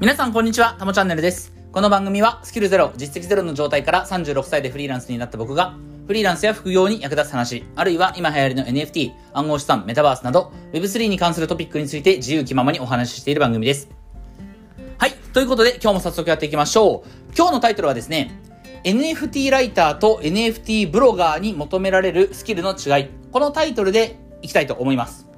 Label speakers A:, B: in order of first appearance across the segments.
A: 皆さんこんにちは、たもチャンネルです。この番組はスキルゼロ、実績ゼロの状態から36歳でフリーランスになった僕が、フリーランスや副業に役立つ話、あるいは今流行りの NFT、暗号資産、メタバースなど、Web3 に関するトピックについて自由気ままにお話ししている番組です。はい。ということで、今日も早速やっていきましょう。今日のタイトルはですね、NFT ライターと NFT ブロガーに求められるスキルの違い。このタイトルでいきたいと思います。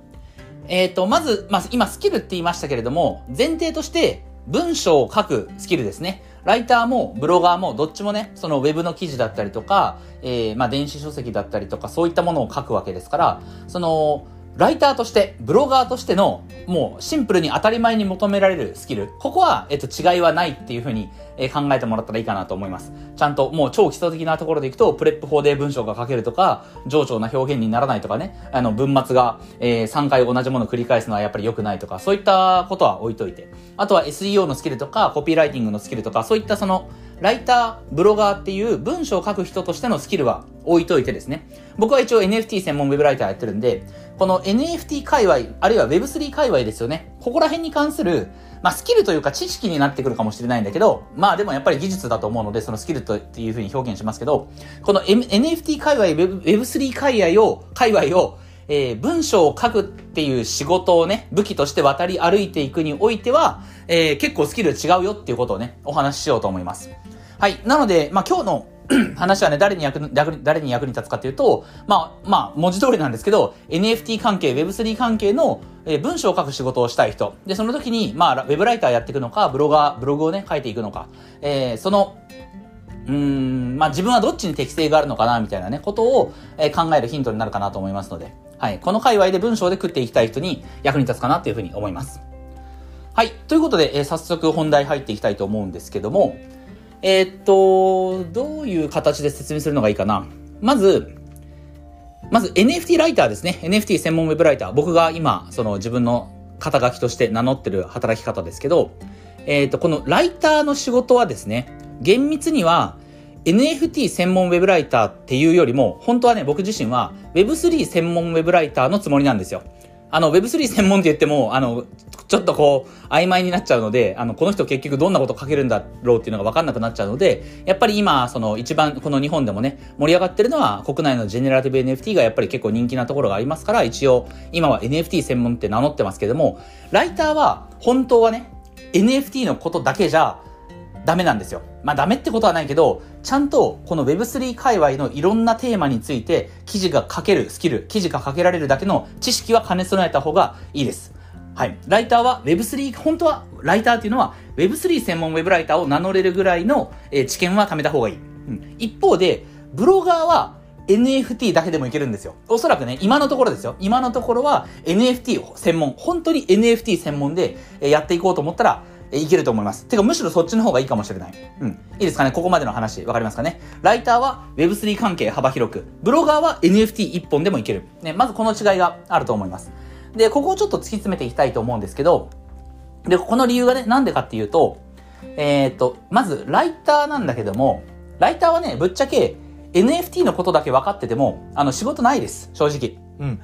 A: えっ、ー、と、まず、まあ、今スキルって言いましたけれども、前提として文章を書くスキルですね。ライターもブロガーもどっちもね、そのウェブの記事だったりとか、えー、まあ電子書籍だったりとかそういったものを書くわけですから、その、ライターとして、ブロガーとしての、もうシンプルに当たり前に求められるスキル。ここは、えっと、違いはないっていうふうに、え、考えてもらったらいいかなと思います。ちゃんと、もう超基礎的なところでいくと、 PREP 法で文章が書けるとか、冗長な表現にならないとかね、あの、文末が、えー、3回同じものを繰り返すのはやっぱり良くないとか、そういったことは置いといて。あとは SEO のスキルとか、コピーライティングのスキルとか、そういったその、ライター、ブロガーっていう文章を書く人としてのスキルは置いといてですね。僕は一応 NFT 専門ウェブライターやってるんで、この NFT 界隈、あるいは Web3 界隈ですよね。ここら辺に関する、まあスキルというか知識になってくるかもしれないんだけど、まあでもやっぱり技術だと思うので、そのスキルとっていうふうに表現しますけど、この、M、NFT 界隈、Web3 界隈を、界隈を、えー、文章を書くっていう仕事をね、武器として渡り歩いていくにおいては、えー、結構スキル違うよっていうことをね、お話ししようと思います。はい。なので、まあ、今日の 話はね、誰に役誰に役に立つかというと、まあ、まあ、文字通りなんですけど、NFT 関係、Web3 関係の、えー、文章を書く仕事をしたい人。で、その時に、まあ、ウェブライターやっていくのか、ブロガー、ブログをね、書いていくのか、えー、その、うん、まあ、自分はどっちに適性があるのかな、みたいなね、ことを、えー、考えるヒントになるかなと思いますので、はい。この界隈で文章で食っていきたい人に役に立つかなというふうに思います。はい。ということで、えー、早速本題入っていきたいと思うんですけども、えー、っと、どういう形で説明するのがいいかな。まず、まず NFT ライターですね。NFT 専門ウェブライター。僕が今、その自分の肩書きとして名乗ってる働き方ですけど、えー、っと、このライターの仕事はですね、厳密には NFT 専門ウェブライターっていうよりも、本当はね、僕自身は Web3 専門ウェブライターのつもりなんですよ。あの、Web3 専門って言っても、あの、ちょっとこう、曖昧になっちゃうので、あの、この人結局どんなこと書けるんだろうっていうのが分かんなくなっちゃうので、やっぱり今、その一番、この日本でもね、盛り上がってるのは、国内のジェネラティブ NFT がやっぱり結構人気なところがありますから、一応、今は NFT 専門って名乗ってますけども、ライターは、本当はね、NFT のことだけじゃ、ダメなんですよ。まあダメってことはないけど、ちゃんとこの Web3 界隈のいろんなテーマについて記事が書けるスキル、記事が書けられるだけの知識は兼ね備えた方がいいです。はい。ライターは Web3、本当はライターっていうのは Web3 専門 Web ライターを名乗れるぐらいの、えー、知見は貯めた方がいい。うん、一方で、ブロガーは NFT だけでもいけるんですよ。おそらくね、今のところですよ。今のところは NFT 専門、本当に NFT 専門でやっていこうと思ったら、いけると思います。てか、むしろそっちの方がいいかもしれない。うん。いいですかね？ここまでの話、わかりますかね？ライターは Web3 関係幅広く、ブロガーは NFT 一本でもいける。ね、まずこの違いがあると思います。で、ここをちょっと突き詰めていきたいと思うんですけど、で、この理由がね、なんでかっていうと、えー、っと、まず、ライターなんだけども、ライターはね、ぶっちゃけ NFT のことだけ分かってても、あの、仕事ないです、正直。うん。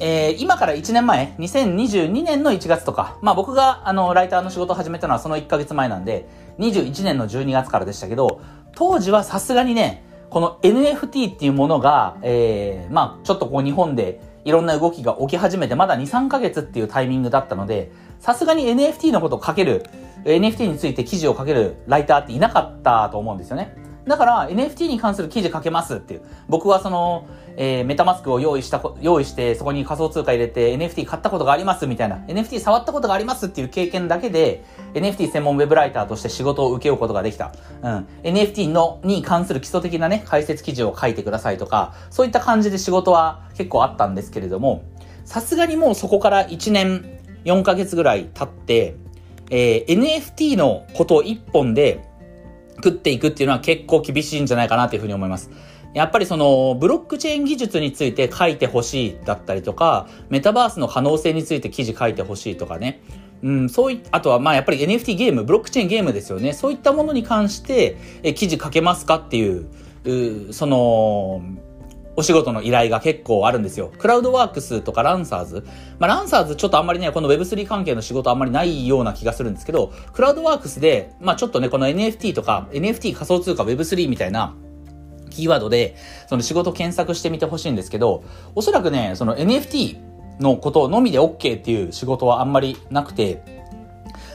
A: えー、今から1年前、2022年の1月とか、まあ僕があの、ライターの仕事を始めたのはその1ヶ月前なんで、21年の12月からでしたけど、当時はさすがにね、この NFT っていうものが、えー、まあちょっとこう日本でいろんな動きが起き始めてまだ2、3ヶ月っていうタイミングだったので、さすがに NFT のことを書ける、NFT について記事を書けるライターっていなかったと思うんですよね。だから NFT に関する記事書けますっていう。僕はその、えー、メタマスクを用意した、用意して、そこに仮想通貨入れて NFT 買ったことがありますみたいな、NFT 触ったことがありますっていう経験だけで、NFT 専門ウェブライターとして仕事を請け負うことができた。うん。NFT の、に関する基礎的なね、解説記事を書いてくださいとか、そういった感じで仕事は結構あったんですけれども、さすがにもうそこから1年4ヶ月ぐらい経って、えー、NFT のことを一本で食っていくっていうのは結構厳しいんじゃないかなというふうに思います。やっぱりその、ブロックチェーン技術について書いてほしいだったりとか、メタバースの可能性について記事書いてほしいとかね。うん、そういあとはまあやっぱり NFT ゲーム、ブロックチェーンゲームですよね。そういったものに関して、え記事書けますかっていう、うその、お仕事の依頼が結構あるんですよ。クラウドワークスとかランサーズ。まあ、ランサーズちょっとあんまりね、この Web3 関係の仕事あんまりないような気がするんですけど、クラウドワークスで、まあ、ちょっとね、この NFT とか、NFT 仮想通貨 Web3 みたいな、キーワードで、その仕事検索してみてほしいんですけど、おそらくね、その NFT のことのみで OK っていう仕事はあんまりなくて、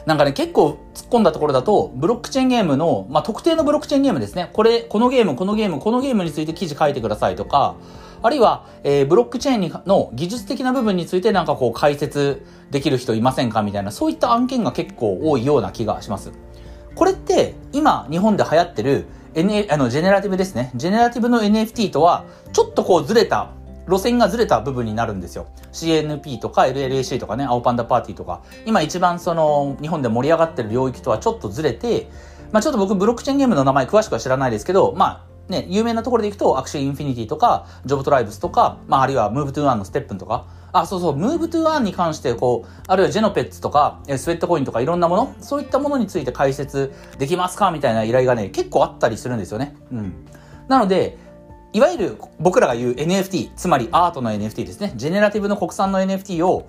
A: なんかね、結構突っ込んだところだと、ブロックチェーンゲームの、まあ、特定のブロックチェーンゲームですね。これ、このゲーム、このゲーム、このゲームについて記事書いてくださいとか、あるいは、えー、ブロックチェーンにの技術的な部分についてなんかこう解説できる人いませんかみたいな、そういった案件が結構多いような気がします。これって、今、日本で流行ってる、N、あの、ジェネラティブですね。ジェネラティブの NFT とは、ちょっとこうずれた路線がずれた部分になるんですよ。CNP とか LLAC とかね、青パンダパーティーとか、今一番その、日本で盛り上がってる領域とはちょっとずれて、まあちょっと僕ブロックチェーンゲームの名前詳しくは知らないですけど、まあね、有名なところでいくと、アクシーインフィニティとか、ジョブトライブスとか、まああるいは Move to Earn のステップンとか、あ、そうそう、ムーブトゥーアンに関して、こう、あるいはジェノペッツとか、スウェットコインとかいろんなもの、そういったものについて解説できますか？みたいな依頼がね、結構あったりするんですよね。うん。なので、いわゆる僕らが言う NFT、つまりアートの NFT ですね。ジェネラティブの国産の NFT を、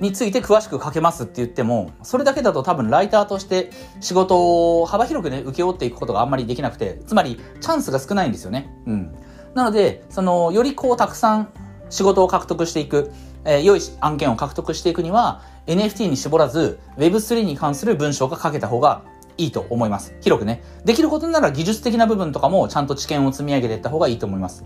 A: について詳しく書けますって言っても、それだけだと多分ライターとして仕事を幅広くね、請け負っていくことがあんまりできなくて、つまりチャンスが少ないんですよね。うん。なので、その、よりこうたくさん仕事を獲得していく、えー、良い案件を獲得していくには、NFT に絞らず、Web3 に関する文章が書けた方がいいと思います。広くね。できることなら技術的な部分とかもちゃんと知見を積み上げていった方がいいと思います。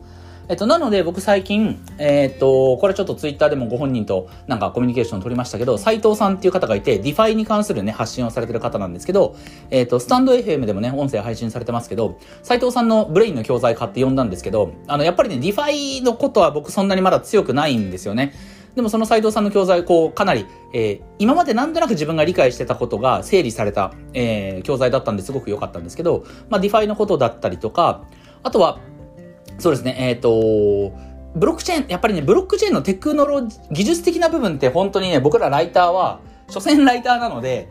A: えっと、なので僕最近、えー、っと、これちょっとツイッターでもご本人となんかコミュニケーション取りましたけど、斉藤さんっていう方がいて、 DeFi に関するね、発信をされてる方なんですけど、えー、っと、 stand.fm でもね、音声配信されてますけど、斉藤さんの Brain の教材買って読んだんですけど、あの、やっぱりね、 DeFi のことは僕そんなにまだ強くないんですよね。でもその斎藤さんの教材、こう、かなり、えー、今までなんとなく自分が理解してたことが整理された、えー、教材だったんですごく良かったんですけど、まあ、 DeFi のことだったりとか、あとは、そうですね、えっ、ー、と、ブロックチェーン、やっぱりね、ブロックチェーンのテクノロジー、技術的な部分って本当にね、僕らライターは、所詮ライターなので、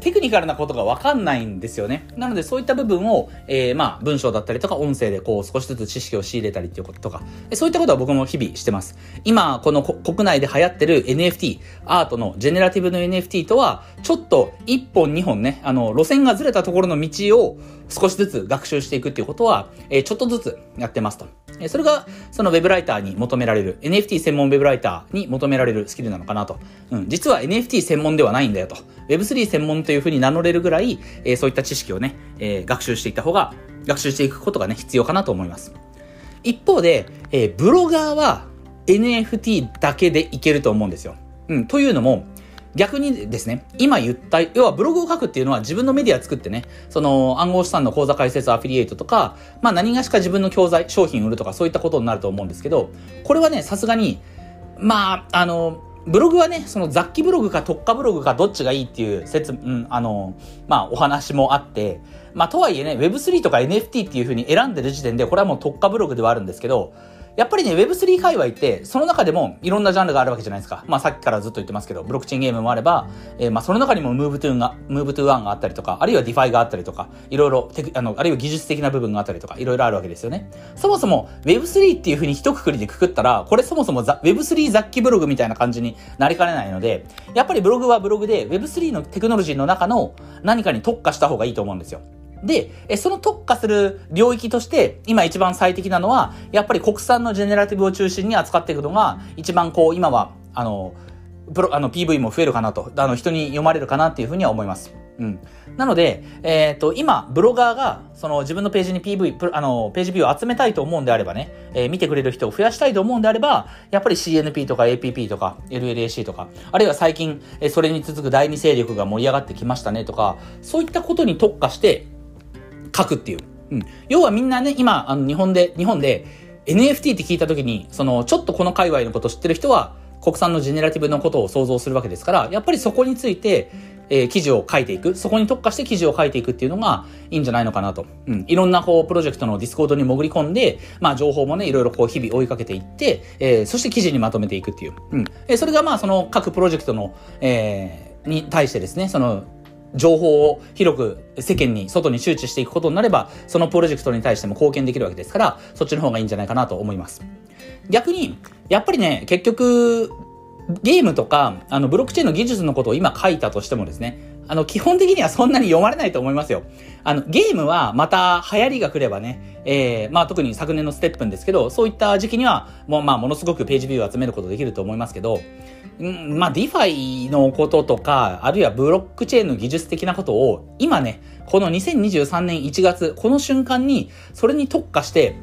A: テクニカルなことがわかんないんですよね。なのでそういった部分を、えー、まあ文章だったりとか音声でこう少しずつ知識を仕入れたりっていうこととか、そういったことは僕も日々してます。今、この国内で流行ってる NFT、アートのジェネラティブの NFT とは、ちょっと1本2本ね、あの、路線がずれたところの道を少しずつ学習していくっていうことは、え、ちょっとずつやってますと。えそれが、その Web ライターに求められる、NFT 専門 Web ライターに求められるスキルなのかなと。うん、実は NFT 専門ではないんだよと。Web3 専門というふうに名乗れるぐらい、え、そういった知識をね、え、学習していった方が、学習していくことがね、必要かなと思います。一方で、え、ブロガーは NFT だけでいけると思うんですよ。うん、というのも、逆にですね、今言った、要はブログを書くっていうのは自分のメディア作ってね、その暗号資産の口座開設アフィリエイトとか、まあ何がしか自分の教材、商品売るとかそういったことになると思うんですけど、これはね、さすがに、まあ、あの、ブログはね、その雑記ブログか特化ブログかどっちがいいっていう説、うん、あの、まあお話もあって、まあとはいえね、Web3 とか NFT っていうふうに選んでる時点で、これはもう特化ブログではあるんですけど、やっぱりね、Web3 界隈って、その中でもいろんなジャンルがあるわけじゃないですか。まあさっきからずっと言ってますけど、ブロックチェーンゲームもあれば、えー、まあその中にも Move to が、Move to 1があったりとか、あるいは DeFi があったりとか、いろいろあの、あるいは技術的な部分があったりとか、いろいろあるわけですよね。そもそも Web3 っていうふうに一括りでくくったら、これそもそも Web3 雑記ブログみたいな感じになりかねないので、やっぱりブログはブログで Web3 のテクノロジーの中の何かに特化した方がいいと思うんですよ。で、その特化する領域として、今一番最適なのは、やっぱり国産のジェネラティブを中心に扱っていくのが、一番こう、今は、あの、プロ、あの、PV も増えるかなと、あの、人に読まれるかなっていうふうには思います。うん。なので、えっ、ー、と、今、ブロガーが、その自分のページに PV、あの、ページビューを集めたいと思うんであればね、えー、見てくれる人を増やしたいと思うんであれば、やっぱり CNP とか APP とか LLAC とか、あるいは最近、えそれに続く第二勢力が盛り上がってきましたねとか、そういったことに特化して、書くっていう。うん。要はみんなね、今、あの、日本で、日本で NFT って聞いた時に、その、ちょっとこの界隈のことを知ってる人は、国産のジェネラティブのことを想像するわけですから、やっぱりそこについて、えー、記事を書いていく。そこに特化して記事を書いていくっていうのがいいんじゃないのかなと。うん。いろんなこう、プロジェクトのディスコードに潜り込んで、まあ情報もね、いろいろこう、日々追いかけていって、えー、そして記事にまとめていくっていう。うん。えー、それがまあその各プロジェクトの、えー、に対してですね、その、情報を広く世間に、外に周知していくことになれば、そのプロジェクトに対しても貢献できるわけですから、そっちの方がいいんじゃないかなと思います。逆に、やっぱりね、結局、ゲームとか、あの、ブロックチェーンの技術のことを今書いたとしてもですね、あの、基本的にはそんなに読まれないと思いますよ。あの、ゲームはまた流行りが来ればね、えー、まあ特に昨年のステップンですけど、そういった時期には、もうまあものすごくページビューを集めることできると思いますけど、うん、まあ DeFi のこととか、あるいはブロックチェーンの技術的なことを、今ね、この2023年1月、この瞬間に、それに特化して、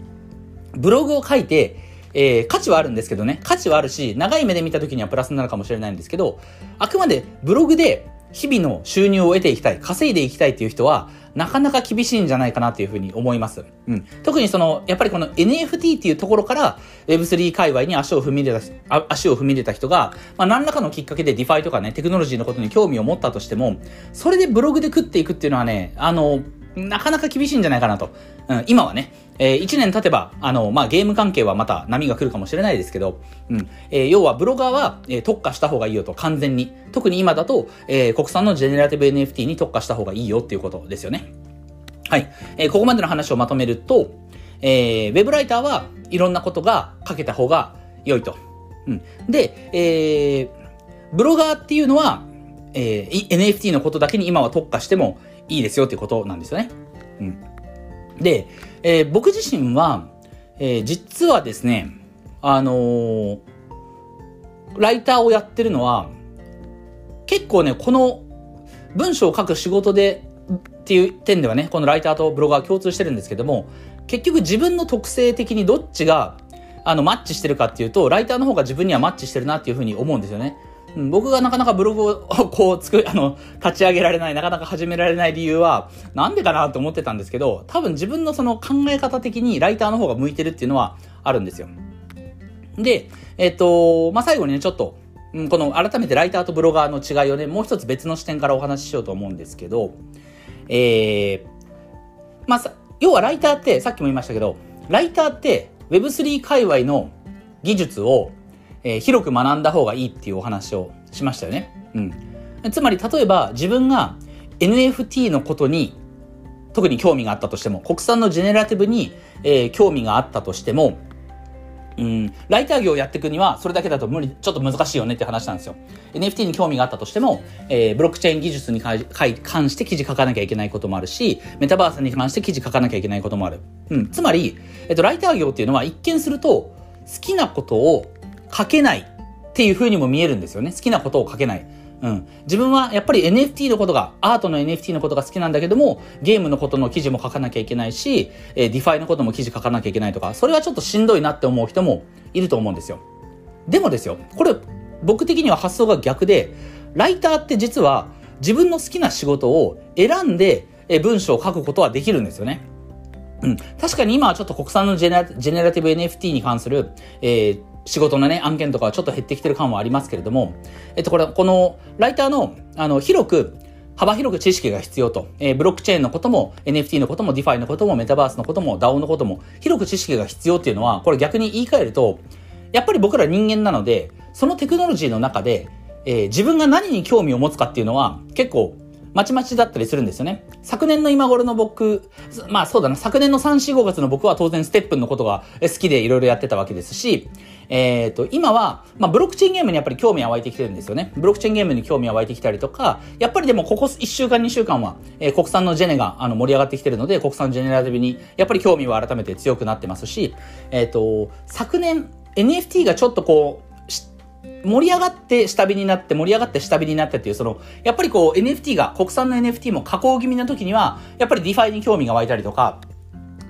A: ブログを書いて、えー、価値はあるんですけどね、価値はあるし、長い目で見た時にはプラスになるかもしれないんですけど、あくまでブログで日々の収入を得ていきたい、稼いでいきたいっていう人は、なかなか厳しいんじゃないかなっていうふうに思います。うん。特にその、やっぱりこの NFT っていうところから Web3 界隈に足を踏み入れた、足を踏み入れた人が、まあ何らかのきっかけで DeFi とかね、テクノロジーのことに興味を持ったとしても、それでブログで食っていくっていうのはね、あの、なかなか厳しいんじゃないかなと。うん、今はね、えー、1年経てば、あの、まあ、ゲーム関係はまた波が来るかもしれないですけど、うん、えー、要はブロガーは、えー、特化した方がいいよと、完全に。特に今だと、えー、国産のジェネラティブ NFT に特化した方がいいよっていうことですよね。はい。えー、ここまでの話をまとめると、えー、ウェブライターはいろんなことが書けた方が良いと。うん。で、えー、ブロガーっていうのは、えー、NFT のことだけに今は特化してもいいですよっていうことなんですよね。うん。で、えー、僕自身は、えー、実はですね、あのー、ライターをやってるのは、結構ね、この文章を書く仕事でっていう点ではね、このライターとブロガー共通してるんですけども、結局自分の特性的にどっちがあのマッチしてるかっていうと、ライターの方が自分にはマッチしてるなっていうふうに思うんですよね。僕がなかなかブログを こう作、あの、立ち上げられない、なかなか始められない理由は、なんでかなと思ってたんですけど、多分自分のその考え方的にライターの方が向いてるっていうのはあるんですよ。で、えっ、と、まあ、最後にね、ちょっと、この改めてライターとブロガーの違いをね、もう一つ別の視点からお話ししようと思うんですけど、えー、まあ、要はライターって、さっきも言いましたけど、ライターって Web3 界隈の技術をえー、広く学んだ方がいいっていうお話をしましたよね。うん。つまり、例えば自分が NFT のことに特に興味があったとしても、国産のジェネラティブに、えー、興味があったとしても、うん、ライター業をやっていくには、それだけだと無理、ちょっと難しいよねって話なんですよ。NFT に興味があったとしても、えー、ブロックチェーン技術に関して記事書かなきゃいけないこともあるし、メタバースに関して記事書かなきゃいけないこともある。うん。つまり、えっと、ライター業っていうのは一見すると、好きなことを書けないっていう風にも見えるんですよね。好きなことを書けない。うん。自分はやっぱり NFT のことが、アートの NFT のことが好きなんだけども、ゲームのことの記事も書かなきゃいけないし、えー、 DeFi のことも記事書かなきゃいけないとか、それはちょっとしんどいなって思う人もいると思うんですよ。でもですよ、これ、僕的には発想が逆で、ライターって実は自分の好きな仕事を選んで文章を書くことはできるんですよね。うん。確かに今はちょっと国産のジェネラティブ NFT に関する、えー、仕事のね、案件とかはちょっと減ってきてる感はありますけれども、えっと、これ、この、ライターの、あの、広く、幅広く知識が必要と。えー、ブロックチェーンのことも、NFT のことも、DeFi のことも、メタバースのことも、DAO のことも、広く知識が必要っていうのは、これ逆に言い換えると、やっぱり僕ら人間なので、そのテクノロジーの中で、えー、自分が何に興味を持つかっていうのは、結構、まちまちだったりするんですよね。昨年の今頃の僕、まあそうだな、昨年の3、4、5月の僕は当然ステップンのことが好きでいろいろやってたわけですし、えっ、ー、と、今は、まあブロックチェーンゲームにやっぱり興味は湧いてきてるんですよね。ブロックチェーンゲームに興味は湧いてきたりとか、やっぱりでもここ1週間、2週間は、えー、国産のジェネがあの盛り上がってきてるので、国産ジェネラティブにやっぱり興味は改めて強くなってますし、えっ、ー、と、昨年 NFT がちょっとこう、盛り上がって下火になって盛り上がって下火になってっていう、その、やっぱりこう NFT が、国産の NFT も加工気味な時には、やっぱり DeFi に興味が湧いたりとか、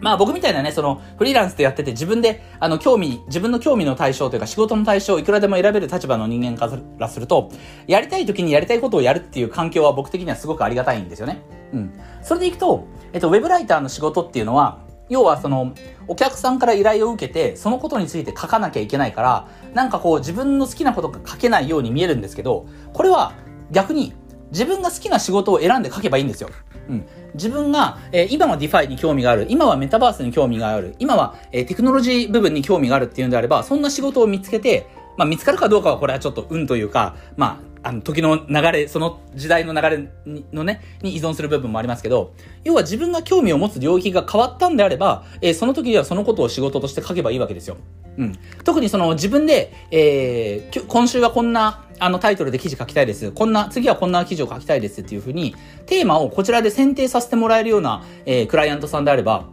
A: まあ僕みたいなね、そのフリーランスでやってて自分であの興味、自分の興味の対象というか仕事の対象をいくらでも選べる立場の人間からすると、やりたい時にやりたいことをやるっていう環境は僕的にはすごくありがたいんですよね。うん。それでいくと、えっと、ウェブライターの仕事っていうのは、要はその、お客さんから依頼を受けて、そのことについて書かなきゃいけないから、なんかこう自分の好きなことが書けないように見えるんですけど、これは逆に自分が好きな仕事を選んで書けばいいんですよ。うん。自分が、えー、今は DeFi に興味がある、今はメタバースに興味がある、今は、えー、テクノロジー部分に興味があるっていうんであれば、そんな仕事を見つけて、まあ見つかるかどうかはこれはちょっと運というか、まああの、時の流れ、その時代の流れにのね、に依存する部分もありますけど、要は自分が興味を持つ領域が変わったんであれば、えー、その時にはそのことを仕事として書けばいいわけですよ。うん。特にその自分で、えー、今週はこんな、あのタイトルで記事書きたいです。こんな、次はこんな記事を書きたいですっていうふうに、テーマをこちらで選定させてもらえるような、えー、クライアントさんであれば、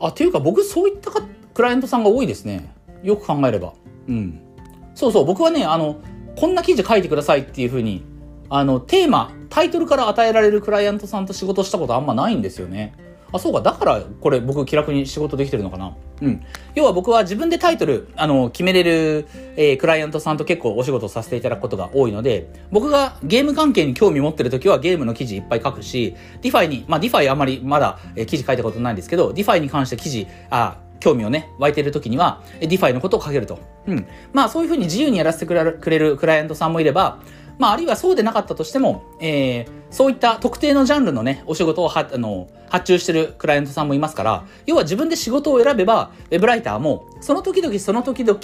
A: あ、っていうか僕そういったクライアントさんが多いですね。よく考えれば。うん。そうそう、僕はね、あの、こんな記事書いてくださいっていうふうに、あの、テーマ、タイトルから与えられるクライアントさんと仕事したことあんまないんですよね。あ、そうか。だから、これ僕気楽に仕事できてるのかな。うん。要は僕は自分でタイトル、あの、決めれる、えー、クライアントさんと結構お仕事させていただくことが多いので、僕がゲーム関係に興味持ってる時はゲームの記事いっぱい書くし、ディファイに、まあディファイあんまりまだ、えー、記事書いたことないんですけど、 DeFi に関して記事、あ、興味をね、湧いている時には、 DeFi のことを書けると。うん。まあそういうふうに自由にやらせてくれるくれるクライアントさんもいれば、まああるいはそうでなかったとしても、えー、そういった特定のジャンルのね、お仕事をはあの発注してるクライアントさんもいますから、要は自分で仕事を選べば、ウェブライターも、その時々その時々、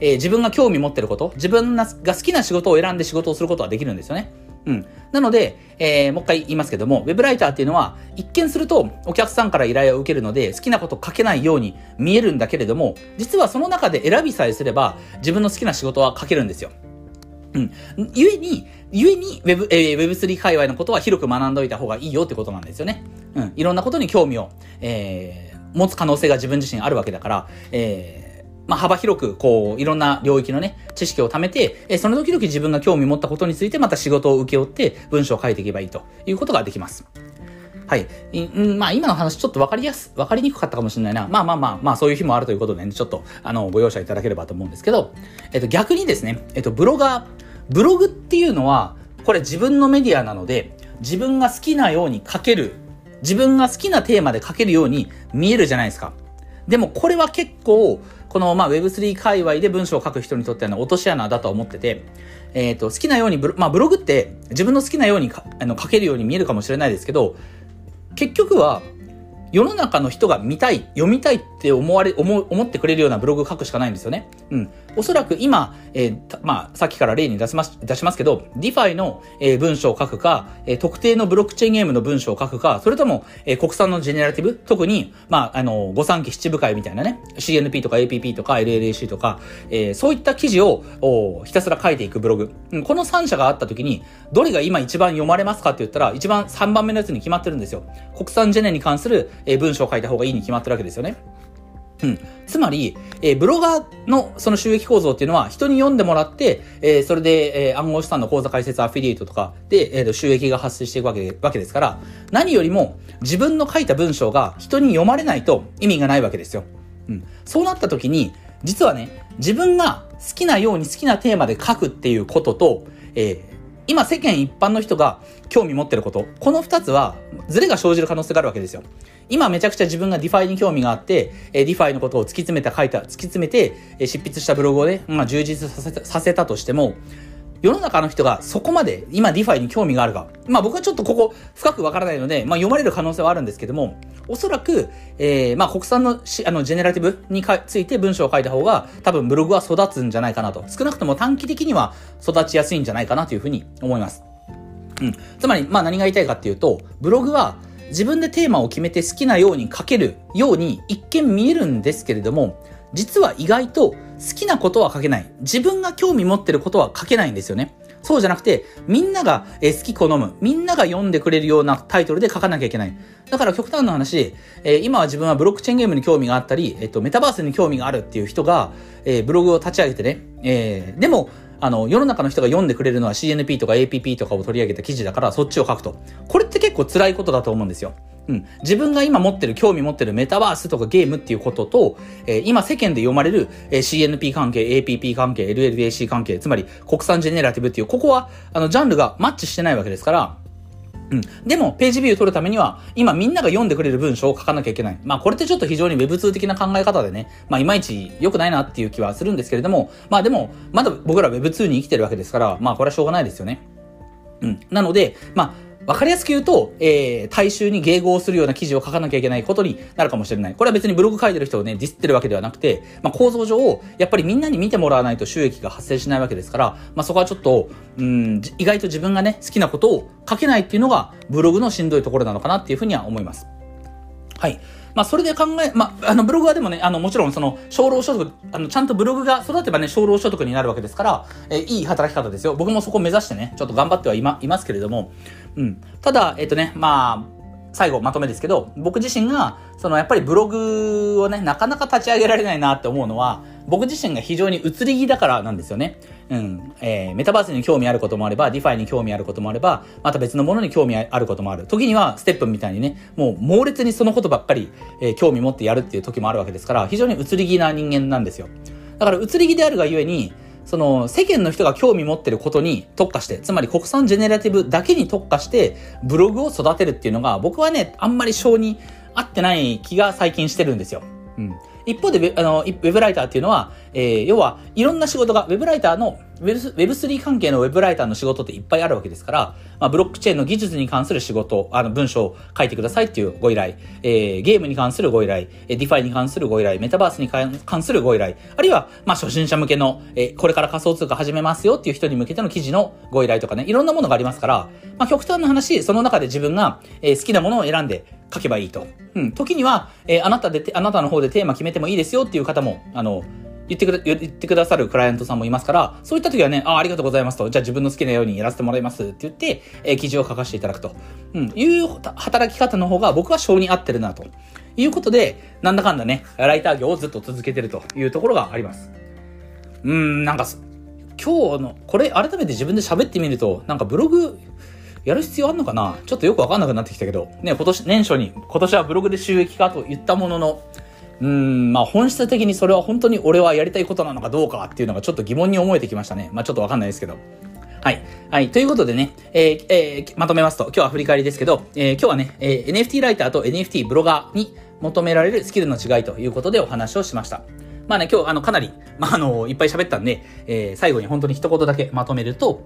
A: えー、自分が興味持ってること、自分が好きな仕事を選んで仕事をすることはできるんですよね。うん。なので、えー、もう一回言いますけども、ウェブライターっていうのは、一見するとお客さんから依頼を受けるので、好きなこと書けないように見えるんだけれども、実はその中で選びさえすれば、自分の好きな仕事は書けるんですよ。うん。ゆえに、ゆえに Web、えー、Web3 界隈のことは広く学んどいた方がいいよってことなんですよね。うん。いろんなことに興味を、えー、持つ可能性が自分自身あるわけだから、えー、まあ、幅広く、こう、いろんな領域のね、知識を貯めて、えその時々自分が興味持ったことについてまた仕事を請け負って文章を書いていけばいいということができます。はい。んまあ今の話ちょっとわかりやす、わかりにくかったかもしれないな。まあまあまあ、まあそういう日もあるということでね、ちょっと、あの、ご容赦いただければと思うんですけど、えっと逆にですね、えっとブロガー、ブログっていうのは、これ自分のメディアなので、自分が好きなように書ける、自分が好きなテーマで書けるように見えるじゃないですか。でもこれは結構、この、まあ、Web3 界隈で文章を書く人にとっては落とし穴だと思ってて、えっ、ー、と、好きなようにブロ、まあ、ブログって自分の好きなようにあの書けるように見えるかもしれないですけど、結局は、世の中の人が見たい、読みたいって思われ、思、思ってくれるようなブログを書くしかないんですよね。うん。おそらく今、えー、まあ、さっきから例に出します、出しますけど、DeFi の、えー、文章を書くか、えー、特定のブロックチェーンゲームの文章を書くか、それとも、えー、国産のジェネラティブ特に、まあ、あの、五三期七部会みたいなね、CNP とか APP とか LLAC とか、えー、そういった記事を、おひたすら書いていくブログ。うん、この3社があった時に、どれが今一番読まれますかって言ったら、一番3番目のやつに決まってるんですよ。国産ジェネに関する、えー、文章を書いた方がいいに決まってるわけですよね。うん。つまり、えー、ブロガーのその収益構造っていうのは人に読んでもらって、えー、それで、えー、暗号資産の口座開設アフィリエイトとかで、えー、収益が発生していくわけわけですから、何よりも自分の書いた文章が人に読まれないと意味がないわけですよ。うん。そうなった時に、実はね、自分が好きなように好きなテーマで書くっていうことと、えー、今世間一般の人が興味持ってること、この2つはズレが生じる可能性があるわけですよ。今めちゃくちゃ自分が DeFi に興味があって、え DeFi のことを突き詰めた、書いた、突き詰めて、え執筆したブログをね、まあ、充実させたとしても、世の中の人がそこまで今 DeFi に興味があるか。まあ僕はちょっとここ深くわからないので、まあ読まれる可能性はあるんですけども、おそらく、えー、まあ国産のしあのジェネラティブにかついて文章を書いた方が多分ブログは育つんじゃないかなと。少なくとも短期的には育ちやすいんじゃないかなというふうに思います。うん。つまり、まあ何が言いたいかっていうと、ブログは自分でテーマを決めて好きなように書けるように一見見えるんですけれども、実は意外と好きなことは書けない。自分が興味持ってることは書けないんですよね。そうじゃなくて、みんなが好き好む、みんなが読んでくれるようなタイトルで書かなきゃいけない。だから極端な話、えー、今は自分はブロックチェーンゲームに興味があったり、えっと、メタバースに興味があるっていう人が、えー、ブログを立ち上げてね、えー、でも、あの、世の中の人が読んでくれるのは CNP とか APP とかを取り上げた記事だから、そっちを書くと。これって結構辛いことだと思うんですよ。うん。自分が今持ってる、興味持ってるメタバースとかゲームっていうことと、えー、今世間で読まれる、えー、CNP 関係、APP 関係、LLAC 関係、つまり国産ジェネラティブっていう、ここは、あの、ジャンルがマッチしてないわけですから、うん。でも、ページビュー取るためには、今みんなが読んでくれる文章を書かなきゃいけない。まあ、これってちょっと非常に Web2 的な考え方でね、まあ、いまいち良くないなっていう気はするんですけれども、まあでも、まだ僕ら Web2 に生きてるわけですから、まあ、これはしょうがないですよね。うん。なので、まあ、わかりやすく言うと、えー、大衆に迎合するような記事を書かなきゃいけないことになるかもしれない。これは別にブログ書いてる人をね、ディスってるわけではなくて、まあ、構造上、やっぱりみんなに見てもらわないと収益が発生しないわけですから、まあ、そこはちょっと、うん、意外と自分がね、好きなことを書けないっていうのが、ブログのしんどいところなのかなっていうふうには思います。はい。まあ、それで考え、まあ、あの、ブログはでもね、あの、もちろんその、少労所得、あの、ちゃんとブログが育てばね、少労所得になるわけですから、えー、いい働き方ですよ。僕もそこを目指してね、ちょっと頑張ってはいま、いますけれども、うん。ただ、えっ、とね、まあ、最後まとめですけど、僕自身が、そのやっぱりブログをね、なかなか立ち上げられないなって思うのは、僕自身が非常に移り気だからなんですよね。うん。えー、メタバースに興味あることもあれば、 DeFi に興味あることもあれば、また別のものに興味あることもある。時には、 STEPN みたいにね、もう猛烈にそのことばっかり、えー、興味持ってやるっていう時もあるわけですから、非常に移り気な人間なんですよ。だから移り気であるがゆえに、その世間の人が興味持ってることに特化して、つまり国産ジェネラティブだけに特化してブログを育てるっていうのが僕はね、あんまり性に合ってない気が最近してるんですよ。うん。一方であの、ウェブライターっていうのは、えー、要はいろんな仕事が、ウェブライターの、 Web3 関係のウェブライターの仕事っていっぱいあるわけですから、まあ、ブロックチェーンの技術に関する仕事、あの、文章を書いてくださいっていうご依頼、えー、ゲームに関するご依頼、 DeFi に関するご依頼、メタバースに関するご依頼、あるいは、まあ、初心者向けの、えー、これから仮想通貨始めますよっていう人に向けての記事のご依頼とかね、いろんなものがありますから、まあ、極端な話、その中で自分が、えー、好きなものを選んで書けばいいと。うん。時には、えー、あなたで、あなたの方でテーマ決めてもいいですよっていう方も、あの、言ってくだ、言ってくださるクライアントさんもいますから、そういった時はね、ああ、りがとうございますと、じゃあ自分の好きなようにやらせてもらいますって言って、えー、記事を書かせていただくと、うん、いう働き方の方が僕は性に合ってるなと。いうことで、なんだかんだね、ライター業をずっと続けてるというところがあります。うん、なんか、今日の、これ改めて自分で喋ってみると、なんかブログ、やる必要あんのかな？ちょっとよくわかんなくなってきたけど、ね、今年、年初に、今年はブログで収益化と言ったものの、うん、まあ本質的にそれは本当に俺はやりたいことなのかどうかっていうのがちょっと疑問に思えてきましたね。まあちょっとわかんないですけど。はい。はい。ということでね、えーえー、まとめますと、今日は振り返りですけど、えー、今日はね、え、NFT ライターと NFT ブロガーに求められるスキルの違いということでお話をしました。まあね、今日あのかなり、まああの、いっぱい喋ったんで、え、最後に本当に一言だけまとめると、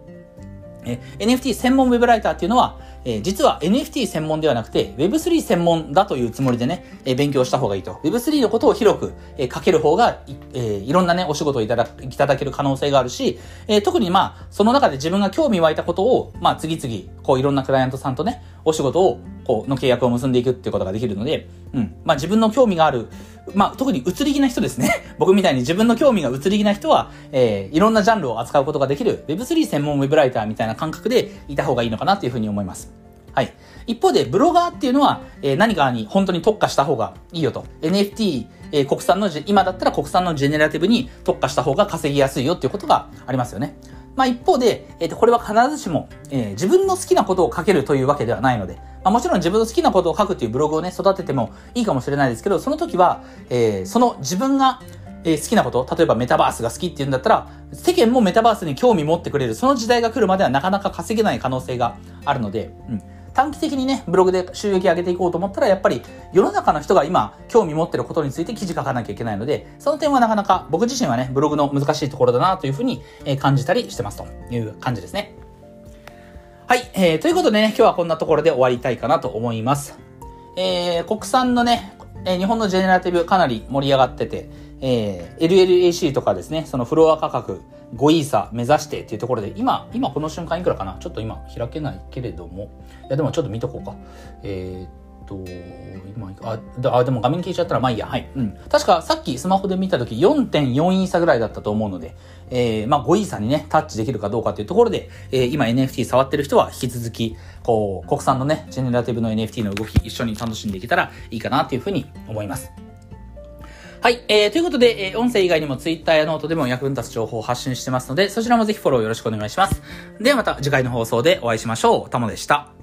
A: え NFT 専門ウェブライターっていうのは、えー、実は NFT 専門ではなくて Web3 専門だというつもりでね、えー、勉強した方がいいと。Web3 のことを広く、えー、書ける方がい、え、いろんなね、お仕事をいただいただける可能性があるし、えー、特にまあ、その中で自分が興味湧いたことを、まあ、次々、こういろんなクライアントさんとね、お仕事を、こう、の契約を結んでいくっていうことができるので、うん。まあ、自分の興味がある、まあ、特に移り気な人ですね。僕みたいに自分の興味が移り気な人は、えー、いろんなジャンルを扱うことができる Web3 専門ウェブライターみたいな感覚でいた方がいいのかなっていうふうに思います。はい。一方で、ブロガーっていうのは、えー、何かに本当に特化した方がいいよと。NFT、えー、国産の、今だったら国産のジェネラティブに特化した方が稼ぎやすいよっていうことがありますよね。まあ一方で、えー、とこれは必ずしも、えー、自分の好きなことを書けるというわけではないので、まあ、もちろん自分の好きなことを書くというブログをね、育ててもいいかもしれないですけど、その時は、えー、その自分が、えー、好きなこと、例えばメタバースが好きっていうんだったら、世間もメタバースに興味持ってくれる、その時代が来るまではなかなか稼げない可能性があるので、うん。短期的にね、ブログで収益上げていこうと思ったら、やっぱり世の中の人が今興味持ってることについて記事書かなきゃいけないので、その点はなかなか僕自身はね、ブログの難しいところだなというふうに感じたりしてますという感じですね。はい、えー、ということでね、今日はこんなところで終わりたいかなと思います。えー、国産のね、え、日本のジェネラティブかなり盛り上がってて、えー、LLAC とかですね、そのフロア価格5イーサ目指してっていうところで、今、今この瞬間いくらかな？ちょっと今開けないけれども、いやでもちょっと見とこうか。えー、と、今、あ、あ、でも画面消えちゃったらまあいいや。はい。うん。確かさっきスマホで見たとき4.4イーサぐらいだったと思うので、えー、まあ5イーサにね、タッチできるかどうかっていうところで、えー、今 NFT 触ってる人は引き続き、こう、国産のね、ジェネラティブの NFT の動き一緒に楽しんでいけたらいいかなっていうふうに思います。はい。えー、ということで、えー、音声以外にも Twitter やノートでも役に立つ情報を発信してますので、そちらもぜひフォローよろしくお願いします。ではまた次回の放送でお会いしましょう。たもでした。